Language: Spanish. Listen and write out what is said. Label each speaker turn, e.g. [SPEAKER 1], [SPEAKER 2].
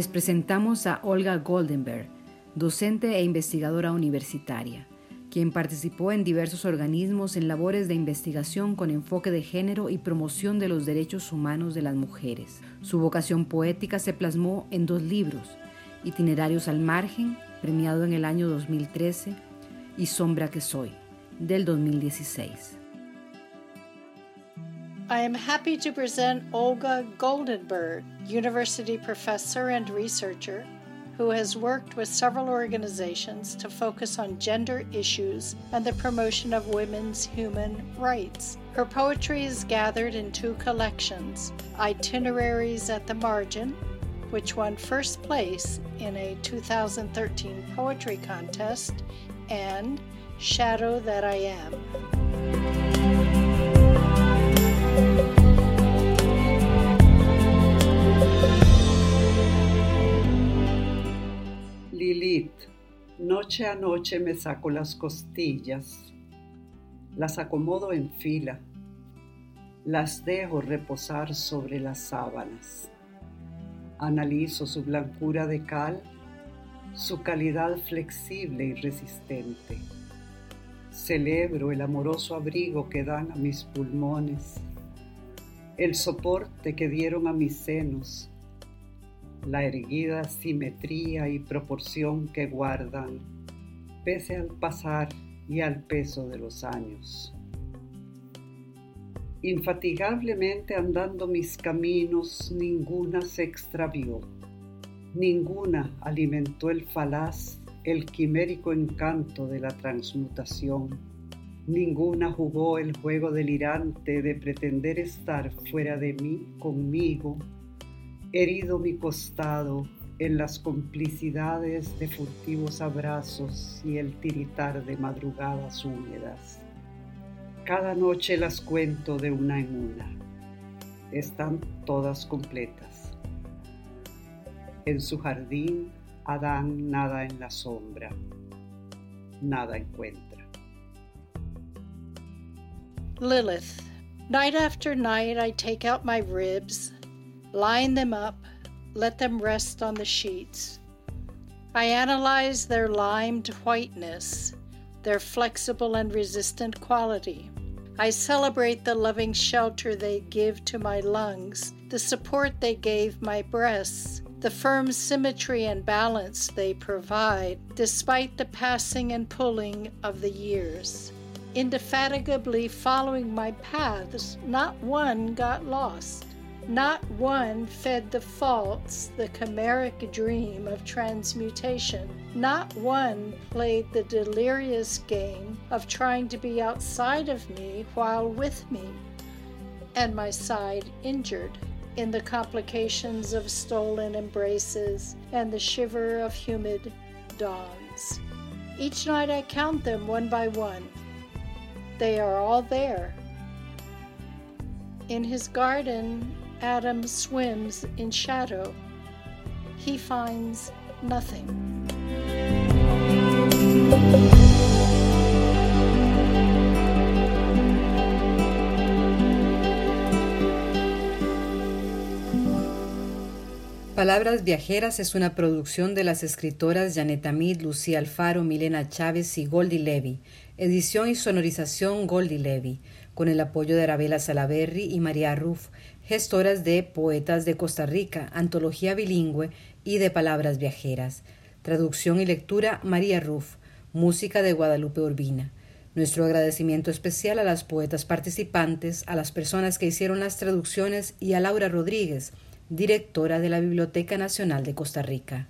[SPEAKER 1] Les presentamos a Olga Goldenberg, docente e investigadora universitaria, quien participó en diversos organismos en labores de investigación con enfoque de género y promoción de los derechos humanos de las mujeres. Su vocación poética se plasmó en dos libros, Itinerarios al Margen, premiado en el año 2013, y Sombra que Soy, del 2016.
[SPEAKER 2] I am happy to present Olga Goldenberg, university professor and researcher who has worked with several organizations to focus on gender issues and the promotion of women's human rights. Her poetry is gathered in two collections Itineraries at the Margin, which won first place in a 2013 poetry contest, and Shadow That I Am.
[SPEAKER 3] Noche a noche me saco las costillas, las acomodo en fila, las dejo reposar sobre las sábanas. Analizo su blancura de cal, su calidad flexible y resistente. Celebro el amoroso abrigo que dan a mis pulmones, el soporte que dieron a mis senos, la erguida simetría y proporción que guardan, pese al pasar y al peso de los años. Infatigablemente andando mis caminos, ninguna se extravió, ninguna alimentó el falaz, el quimérico encanto de la transmutación, ninguna jugó el juego delirante de pretender estar fuera de mí, conmigo, herido mi costado en las complicidades de furtivos abrazos y el tiritar de madrugadas húmedas. Cada noche las cuento de una en una. Están todas completas. En su jardín, Adán nada en la sombra, nada encuentra.
[SPEAKER 2] Lilith. Night after night, I take out my ribs, line them up, let them rest on the sheets. I analyze their limed whiteness, their flexible and resistant quality. I celebrate the loving shelter they give to my lungs, the support they gave my breasts, the firm symmetry and balance they provide despite the passing and pulling of the years. Indefatigably following my paths, not one got lost. Not one fed the false, the chimeric dream of transmutation. Not one played the delirious game of trying to be outside of me while with me, and my side injured in the complications of stolen embraces and the shiver of humid dawns. Each night I count them one by one. They are all there. In his garden, Adam swims in shadow. He finds nothing.
[SPEAKER 1] Palabras Viajeras es una producción de las escritoras Janet Amid, Lucía Alfaro, Milena Chávez y Goldie Levy. Edición y sonorización Goldie Levy, con el apoyo de Arabella Salaberry y María Ruff, gestoras de Poetas de Costa Rica, Antología Bilingüe y de Palabras Viajeras. Traducción y lectura María Ruff. Música de Guadalupe Urbina. Nuestro agradecimiento especial a las poetas participantes, a las personas que hicieron las traducciones y a Laura Rodríguez, directora de la Biblioteca Nacional de Costa Rica.